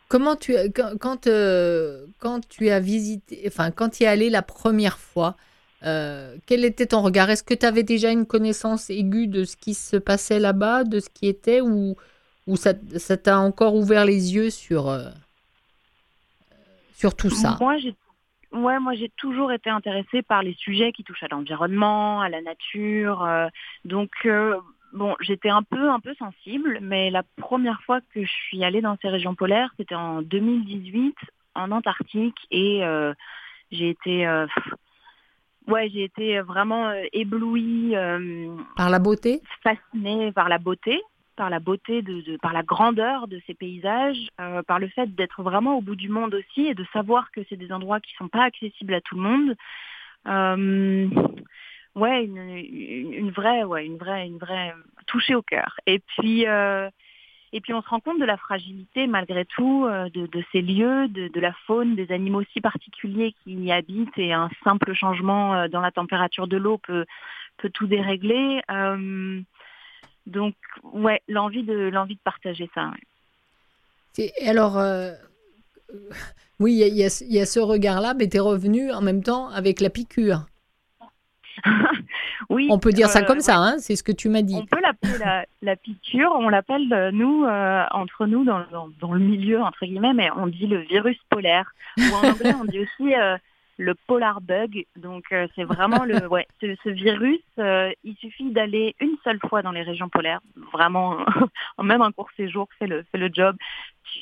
Comment tu quand tu as visité, enfin quand tu es allé la première fois, quel était ton regard? Est-ce que tu avais déjà une connaissance aiguë de ce qui se passait là-bas, de ce qui était, ou, ou ça t'a encore ouvert les yeux sur, euh, sur tout ça? Moi, j'ai Ouais, moi j'ai toujours été intéressée par les sujets qui touchent à l'environnement, à la nature. Euh, donc euh, bon, j'étais un peu un peu sensible, mais la première fois que je suis allée dans ces régions polaires, c'était en 2018 en Antarctique et euh, j'ai été ouais, j'ai été vraiment éblouie. Par la beauté? Fascinée par la beauté, par la beauté, de, par la grandeur de ces paysages, euh, par le fait d'être vraiment au bout du monde aussi et de savoir que c'est des endroits qui sont pas accessibles à tout le monde. Euh, ouais, une, une, vraie, ouais, une vraie, une vraie touchée au cœur. Et puis. Euh, et puis on se rend compte de la fragilité malgré tout euh, de, de, ces lieux, de, de, la faune, des animaux si particuliers qui y habitent et un simple changement euh, dans la température de l'eau peut, peut tout dérégler. Euh, donc ouais, l'envie de l'envie de partager ça. Ouais. Alors euh, oui, il y, y, y, a ce regard-là, mais tu es revenu en même temps avec la piqûre. oui. On peut dire ça euh, comme ça, hein, c'est ce que tu m'as dit. On peut l'appeler la, la, piqûre, on l'appelle, euh, nous, euh, entre nous, dans, dans, dans, le milieu, entre guillemets, mais on dit le virus polaire. Ou en anglais, on dit aussi euh, le polar bug. Donc, euh, c'est vraiment le, ouais, ce, ce virus, il suffit d'aller une seule fois dans les régions polaires, vraiment, même un court séjour fait le, fait le job.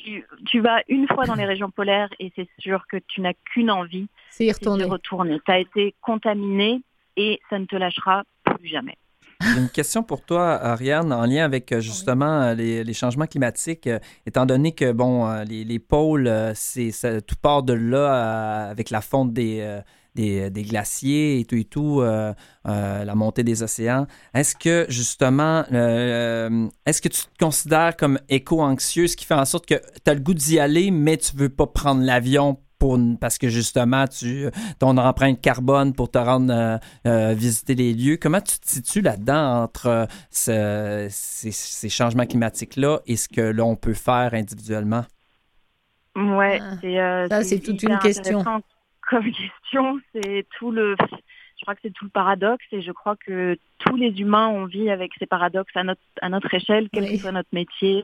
Tu, tu, vas une fois dans les régions polaires et c'est sûr que tu n'as qu'une envie, c'est retourner. retourner. Tu as été contaminé et ça ne te lâchera plus jamais. Une question pour toi, Ariane, en lien avec justement les, les changements climatiques, euh, étant donné que bon, euh, les, les pôles, euh, c'est tout part de là avec la fonte des, des, des, glaciers et tout et tout, euh, euh, la montée des océans. Est-ce que justement, euh, est-ce que tu te considères comme éco-anxieux, ce qui fait en sorte que tu as le goût d'y aller, mais tu veux pas prendre l'avion pour, parce que justement, tu ton empreinte carbone pour te rendre euh, euh, visiter les lieux. Comment tu te situes là-dedans entre ce, ces, ces, changements climatiques-là et ce que l'on peut faire individuellement? Ouais, ah, c'est euh, ça, c'est toute une question. Comme question, c'est tout le je crois que c'est tout le paradoxe et je crois que tous les humains ont vie avec ces paradoxes à notre, à notre échelle, quel oui. que soit notre métier.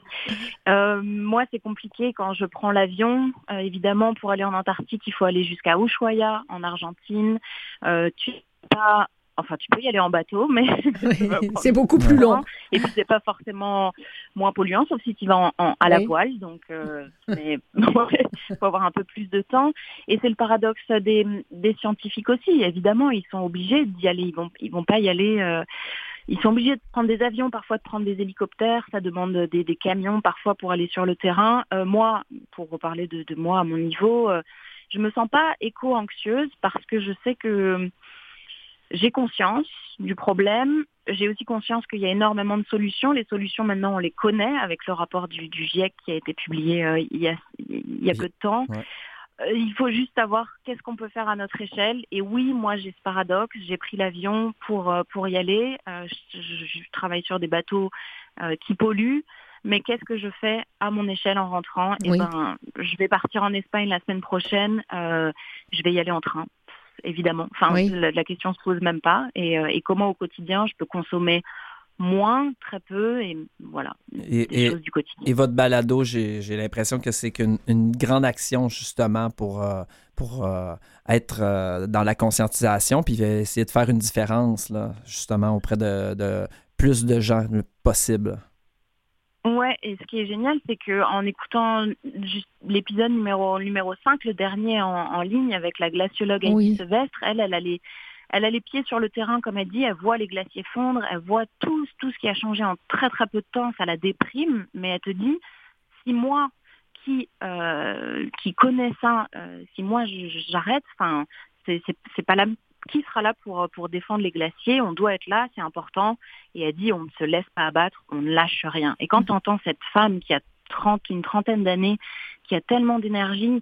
Euh, moi, c'est compliqué quand je prends l'avion. Euh, évidemment, pour aller en Antarctique, il faut aller jusqu'à Ushuaia, en Argentine. Euh, tu pas Enfin, tu peux y aller en bateau, mais oui, c'est beaucoup plus long. Et puis, c'est pas forcément moins polluant, sauf si tu vas en, en, à la oui. voile. Donc, euh, mais faut avoir un peu plus de temps. Et c'est le paradoxe des, des, scientifiques aussi. Évidemment, ils sont obligés d'y aller. Ils vont, ils vont pas y aller. Euh, ils sont obligés de prendre des avions, parfois de prendre des hélicoptères. Ça demande des, des camions, parfois pour aller sur le terrain. Euh, moi, pour reparler de, de, moi à mon niveau, euh, je me sens pas éco-anxieuse parce que je sais que j'ai conscience du problème. J'ai aussi conscience qu'il y a énormément de solutions. Les solutions, maintenant, on les connaît avec le rapport du, du GIEC qui a été publié euh, il, y a, il y a peu de temps. Ouais. Euh, il faut juste savoir qu'est-ce qu'on peut faire à notre échelle. Et oui, moi, j'ai ce paradoxe. J'ai pris l'avion pour, euh, pour y aller. Euh, je, je- je travaille sur des bateaux euh, qui polluent. Mais qu'est-ce que je fais à mon échelle en rentrant? Eh Oui. ben, je vais partir en Espagne la semaine prochaine. Euh, je vais y aller en train, évidemment. Enfin, Oui. la, la question se pose même pas. Et, euh, et comment au quotidien je peux consommer moins, très peu, et voilà, Et, des et- choses du quotidien. et votre balado, j'ai j'ai l'impression que c'est qu'une une grande action justement pour, euh, pour euh, être euh, dans la conscientisation, puis essayer de faire une différence là, justement auprès de, de plus de gens possible. Ouais, et ce qui est génial, c'est que en écoutant juste l'épisode numéro numéro 5, le dernier en, en ligne avec la glaciologue Oui. Sevestre, elle, elle a les elle a les pieds sur le terrain, comme elle dit, elle voit les glaciers fondre, elle voit tout, tout ce qui a changé en très très peu de temps, ça la déprime, mais elle te dit, si moi qui euh, qui connais ça, euh, si moi j'arrête, enfin, c'est pas la qui sera là pour pour défendre les glaciers On doit être là, c'est important. Et elle dit, on ne se laisse pas abattre, on ne lâche rien. Et quand tu entends cette femme qui a 30, une trentaine d'années, qui a tellement d'énergie,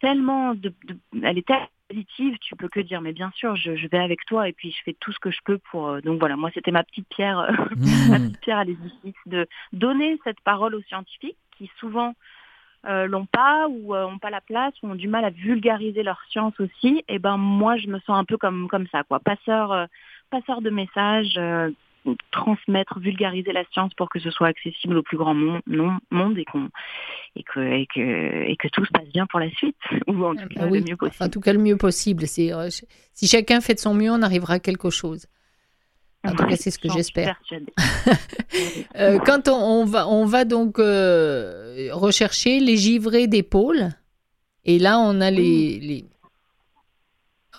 tellement de, de- elle est tellement positive, tu peux que dire, mais bien sûr, je, je vais avec toi et puis je fais tout ce que je peux pour. euh, Donc voilà, moi c'était ma petite pierre, euh, ma petite pierre à l'édifice de donner cette parole aux scientifiques qui souvent euh, l'ont pas ou euh, ont pas la place ou ont du mal à vulgariser leur science aussi. Et ben moi je me sens un peu comme comme ça quoi, passeur euh, passeur de messages. euh, transmettre, vulgariser la science pour que ce soit accessible au plus grand monde, monde et, qu'on et, que, et, que, et que tout se passe bien pour la suite, ou en tout Ah cas bah oui. le mieux possible. En tout cas, le mieux possible. C'est, si chacun fait de son mieux, on arrivera à quelque chose. En tout cas, c'est ce que j'espère. Euh, quand on, on va, on va donc euh, rechercher les givrés d'épaule, et là, on a les, les-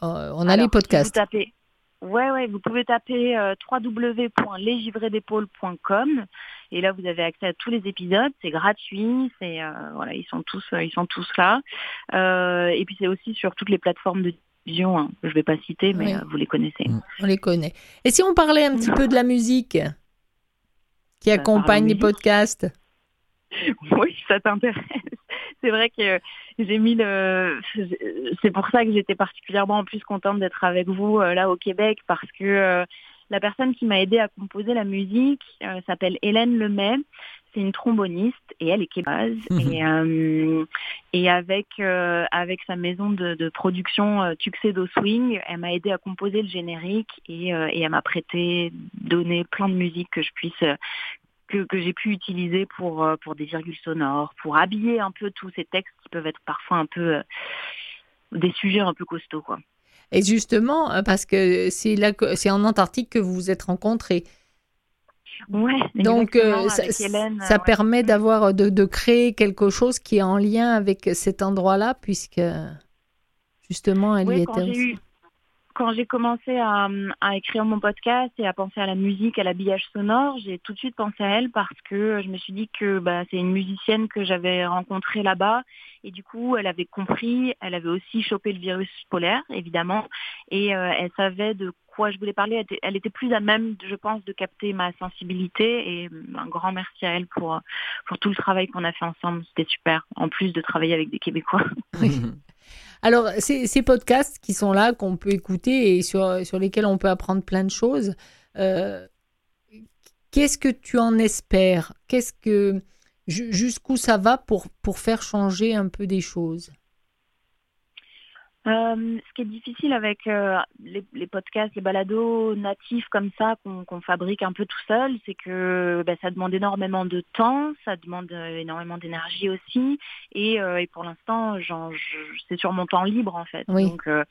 euh, on a Alors, les podcasts. Si vous tapez, ouais, ouais, vous pouvez taper www.lesgivredépaules.com et là vous avez accès à tous les épisodes. C'est gratuit, c'est voilà, ils sont tous, ils sont tous là. Et puis c'est aussi sur toutes les plateformes de Hein. Je vais pas citer, mais Oui. euh, vous les connaissez. Mm. On les connaît. Et si on parlait un petit peu de la musique qui Bah, accompagne les musique. podcasts? Oui, ça t'intéresse. C'est vrai que j'ai mis le. C'est pour ça que j'étais particulièrement en plus contente d'être avec vous euh, là au Québec parce que euh, la personne qui m'a aidé à composer la musique euh, s'appelle Hélène Lemay. C'est une tromboniste et elle est québécoise Mhm. et euh, et avec euh, avec sa maison de, de production euh, Tuxedo Swing, elle m'a aidé à composer le générique et, euh, et elle m'a prêté, donné plein de musique que je puisse que, que j'ai pu utiliser pour, pour des virgules sonores, pour habiller un peu tous ces textes qui peuvent être parfois un peu euh, des sujets un peu costauds. Quoi. Et justement, euh, parce que c'est là c'est en Antarctique que vous vous êtes rencontrés. Ouais, Donc, euh, ça, avec Hélène, ça euh, ouais. permet d'avoir de, de créer quelque chose qui est en lien avec cet endroit-là, puisque justement, elle y était quand j'ai commencé à, à écrire mon podcast et à penser à la musique, à l'habillage sonore, j'ai tout de suite pensé à elle parce que je me suis dit que bah, c'est une musicienne que j'avais rencontrée là-bas et du coup elle avait compris, elle avait aussi chopé le virus polaire évidemment et euh, elle savait de quoi je voulais parler. Elle était, elle était plus à même, je pense, de capter ma sensibilité et un grand merci à elle pour pour tout le travail qu'on a fait ensemble. C'était super. En plus de travailler avec des Québécois. Alors, ces, podcasts qui sont là, qu'on peut écouter et sur, lesquels on peut apprendre plein de choses, euh, qu'est-ce que tu en espères? Qu'est-ce que ju- jusqu'où ça va pour, pour faire changer un peu des choses? Euh, ce qui est difficile avec euh, les, les podcasts, les balados natifs comme ça qu'on qu'on fabrique un peu tout seul, c'est que bah, ça demande énormément de temps, ça demande euh, énormément d'énergie aussi, et, euh, et pour l'instant, c'est sur mon temps libre en fait. Oui. Donc euh,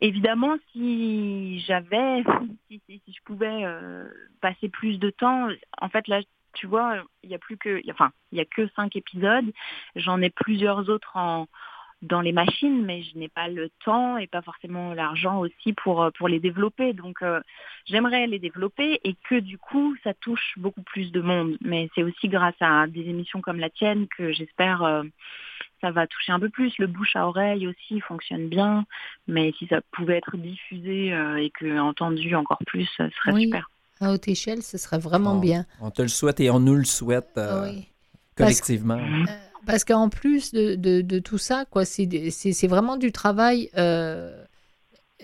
évidemment, si j'avais, si, si- si je pouvais euh, passer plus de temps, en fait là. Tu vois, il y a plus que, enfin, il y a que cinq épisodes. J'en ai plusieurs autres en, dans les machines, mais je n'ai pas le temps et pas forcément l'argent aussi pour, euh, pour les développer. Donc euh, j'aimerais les développer et que du coup ça touche beaucoup plus de monde. Mais c'est aussi grâce à des émissions comme la tienne que j'espère euh, ça va toucher un peu plus. Le bouche à oreille aussi fonctionne bien, mais si ça pouvait être diffusé euh, et que entendu encore plus, ce serait Oui. super. À haute échelle, ce serait vraiment On- bien. On te le souhaite et on nous le souhaite euh, Oui. Parce- collectivement. Parce qu'en plus de, de- de tout ça, quoi, c'est c'est- c'est vraiment du travail. euh,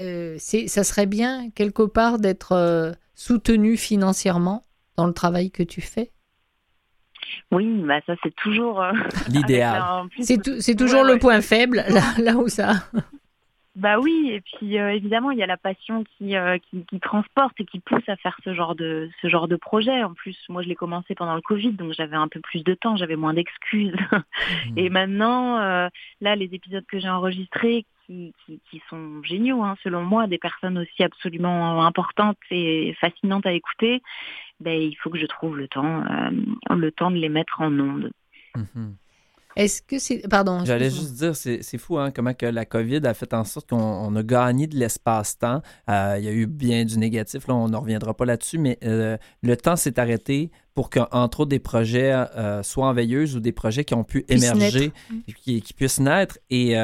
euh, c'est- ça serait bien quelque part d'être euh, soutenu financièrement dans le travail que tu fais. Oui, bah ça c'est toujours euh, L'idéal. C'est tou- c'est toujours Ouais, le ouais. point faible, là, là où ça. Bah oui, et puis euh, évidemment il y a la passion qui, euh, qui qui transporte et qui pousse à faire ce genre de ce genre de projet. En plus, moi je l'ai commencé pendant le Covid, donc j'avais un peu plus de temps, j'avais moins d'excuses. Et maintenant, euh, là, les épisodes que j'ai enregistrés, qui, qui, qui sont géniaux, hein, selon moi, des personnes aussi absolument importantes et fascinantes à écouter, ben, il faut que je trouve le temps, euh, le temps de les mettre en ondes. Mhm. Est-ce que c'est. Pardon. J'allais juste dire, c'est c'est fou hein, comment que la COVID a fait en sorte qu'on on a gagné de l'espace-temps. Euh, il y a eu bien du négatif, là, on ne reviendra pas là-dessus, mais euh, le temps s'est arrêté pour qu'entre autres des projets euh, soient en veilleuse ou des projets qui ont pu émerger, et qui, qui puissent naître. Et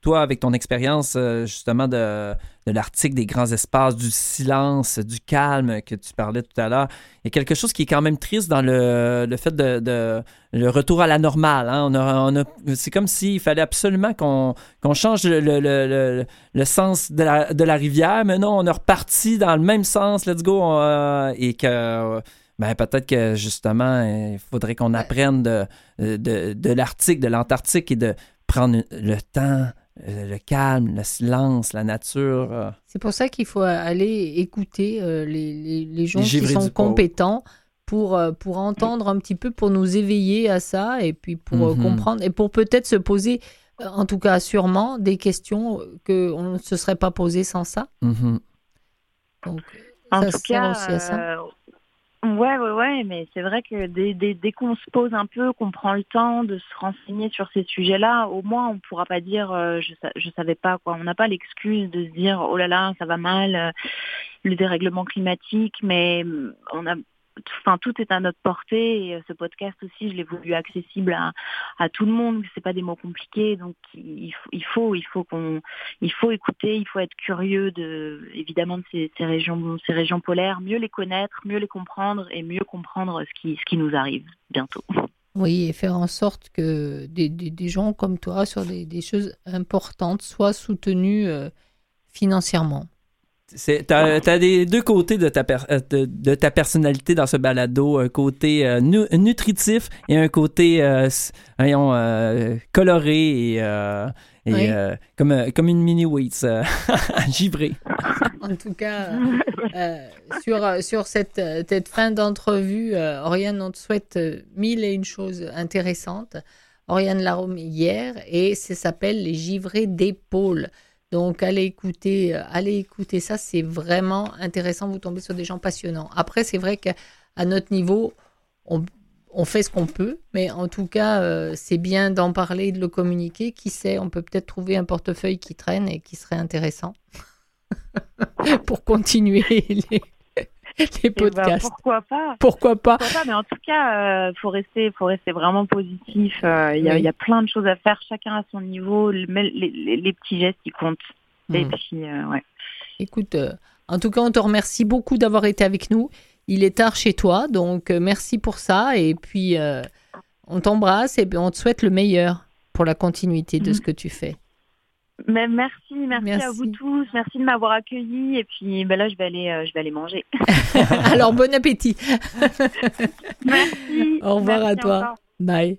toi, avec ton expérience euh, justement de, de l'Arctique, des grands espaces, du silence, du calme que tu parlais tout à l'heure, il y a quelque chose qui est quand même triste dans le, le fait de, de- le retour à la normale. hein. On a, on a- c'est comme s'il fallait absolument qu'on qu'on change le, le- le- sens de la, de la rivière, mais non, on est reparti dans le même sens, let's go, euh, et que ben, peut-être que justement, il faudrait qu'on apprenne de, de, de l'Arctique, de l'Antarctique et de prendre le temps, le calme, le silence, la nature. euh. C'est pour ça qu'il faut aller écouter euh, les, les- les gens Les qui sont compétents pour, euh, pour entendre un petit peu, pour nous éveiller à ça et puis pour euh, Mhm. comprendre et pour peut-être se poser, euh, en tout cas sûrement, des questions qu'on ne se serait pas posées sans ça. Mhm. Donc, En ça tout sert cas, aussi à ça. Ouais, ouais, ouais, mais c'est vrai que dès, dès, qu'on se pose un peu, qu'on prend le temps de se renseigner sur ces sujets-là, au moins on pourra pas dire euh, je, je savais pas quoi. On n'a pas l'excuse de se dire oh là là ça va mal, euh, le dérèglement climatique, mais euh, on a Enfin, tout est à notre portée et euh, ce podcast aussi, je l'ai voulu accessible à, tout le monde. C'est pas des mots compliqués, donc il faut, il faut, qu'on, il faut écouter, il faut être curieux de, évidemment, de ces, régions, ces régions polaires, mieux les connaître, mieux les comprendre et mieux comprendre ce qui, ce qui nous arrive bientôt. Oui, et faire en sorte que des, des- gens comme toi sur des, des choses importantes soient soutenus euh, financièrement. T'as as des deux côtés de ta, per- euh, de, de ta personnalité dans ce balado, un côté euh, nu- nutritif et un côté euh, voyons, euh, coloré et, et, Oui. comme, comme une mini Wheats euh, givrée. En tout cas, sur, sur cette, cette fin d'entrevue, Oriane, on te souhaite mille et une choses intéressantes. Oriane Larome hier, et ça s'appelle Les givrés d'épaule. Donc, allez écouter, euh, allez écouter ça, c'est vraiment intéressant. Vous tombez sur des gens passionnants. Après, c'est vrai qu'à notre niveau, on, fait ce qu'on peut, mais en tout cas, euh, c'est bien d'en parler de le communiquer. Qui sait, on peut peut-être trouver un portefeuille qui traîne et qui serait intéressant pour continuer les, les Eh ben, podcasts. pourquoi pas? Pourquoi pas? Pourquoi pas, mais en tout cas, euh, faut rester, faut rester vraiment positif. Euh, Il y, a- Oui. il y a plein de choses à faire, chacun à son niveau. Les, les- les petits gestes, ils comptent. Et Hmm. puis, euh, ouais. Écoute, euh, en tout cas, on te remercie beaucoup d'avoir été avec nous. Il est tard chez toi, donc merci pour ça. Et puis, on t'embrasse et on te souhaite le meilleur pour la continuité de Mhm. ce que tu fais. Mais merci, merci, Merci. à vous tous. Merci de m'avoir accueilli. Et puis, ben là, je vais aller, euh, je vais aller manger. Alors, bon appétit. merci. Au revoir Merci à toi. encore. Bye.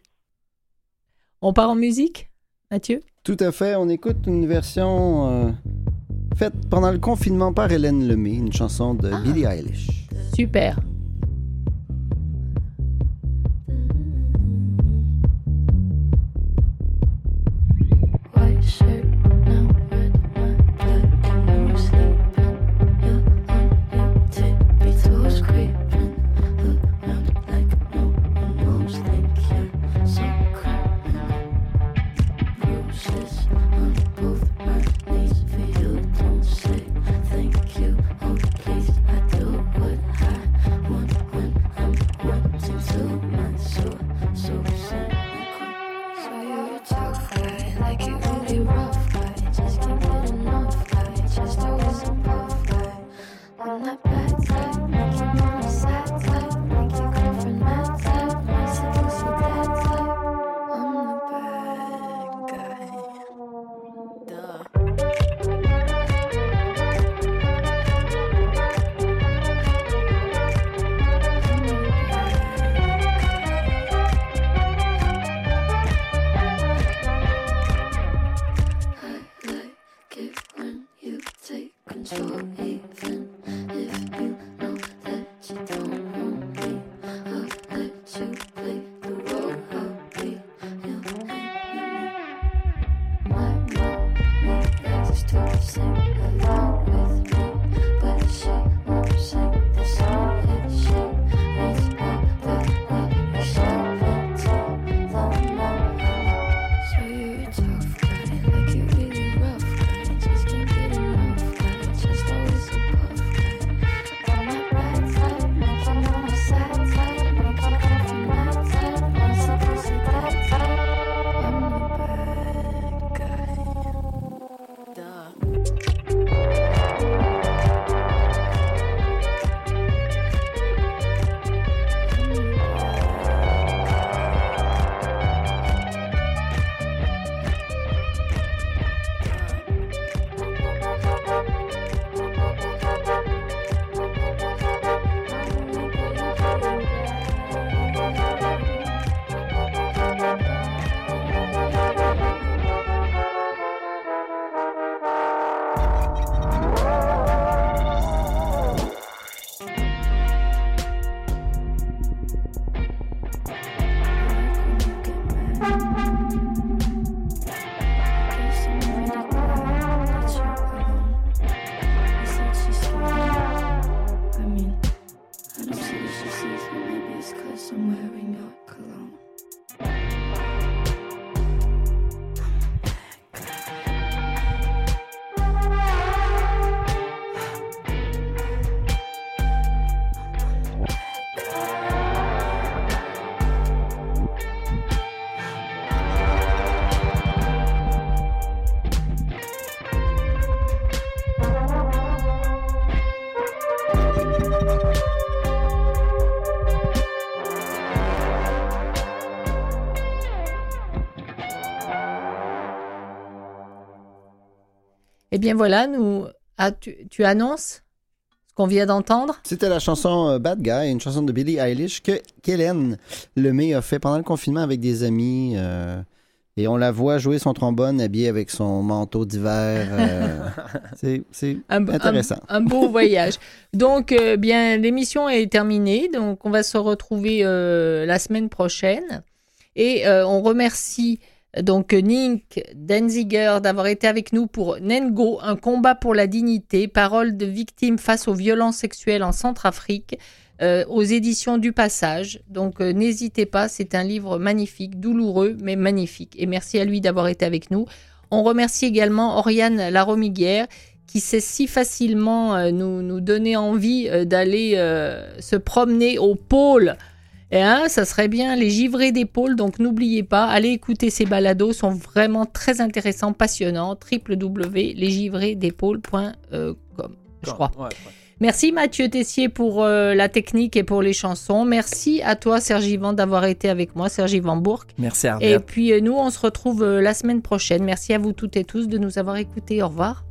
On part en musique, Mathieu? Tout à fait. On écoute une version euh, faite pendant le confinement par Hélène Lemay, une chanson de Billie Eilish. Super. Bien voilà, nous, ah, tu, tu annonces ce qu'on vient d'entendre? C'était la chanson euh, Bad Guy, une chanson de Billie Eilish que qu'Hélène Lemay a fait pendant le confinement avec des amis. euh, et on la voit jouer son trombone habillée avec son manteau d'hiver. euh, c'est c'est un, intéressant. un- un beau voyage. Donc, euh, bien, l'émission est terminée. Donc, on va se retrouver euh, la semaine prochaine. Et euh, on remercie euh, donc Nick Denziger d'avoir été avec nous pour Nengo, un combat pour la dignité, parole de victimes face aux violences sexuelles en Centrafrique, euh, aux éditions du Passage. Donc, euh, n'hésitez pas, c'est un livre magnifique, douloureux, mais magnifique. Et merci à lui d'avoir été avec nous. On remercie également Oriane Laromiguière qui sait si facilement euh, nous, nous donner envie euh, d'aller euh, se promener au pôle. Et hein, ça serait bien les givrés pôles, donc n'oubliez pas, allez écouter ces balados, sont vraiment très intéressants, passionnants. www.lesgivresdespôles.com, je crois. Ouais, ouais. Merci Mathieu Tessier pour euh, la technique et pour les chansons. Merci à toi Serge Yvan d'avoir été avec moi, Serge Yvan Bourque. Merci Et Arlette. puis euh, nous, on se retrouve euh, la semaine prochaine. Merci à vous toutes et tous de nous avoir écoutés. Au revoir.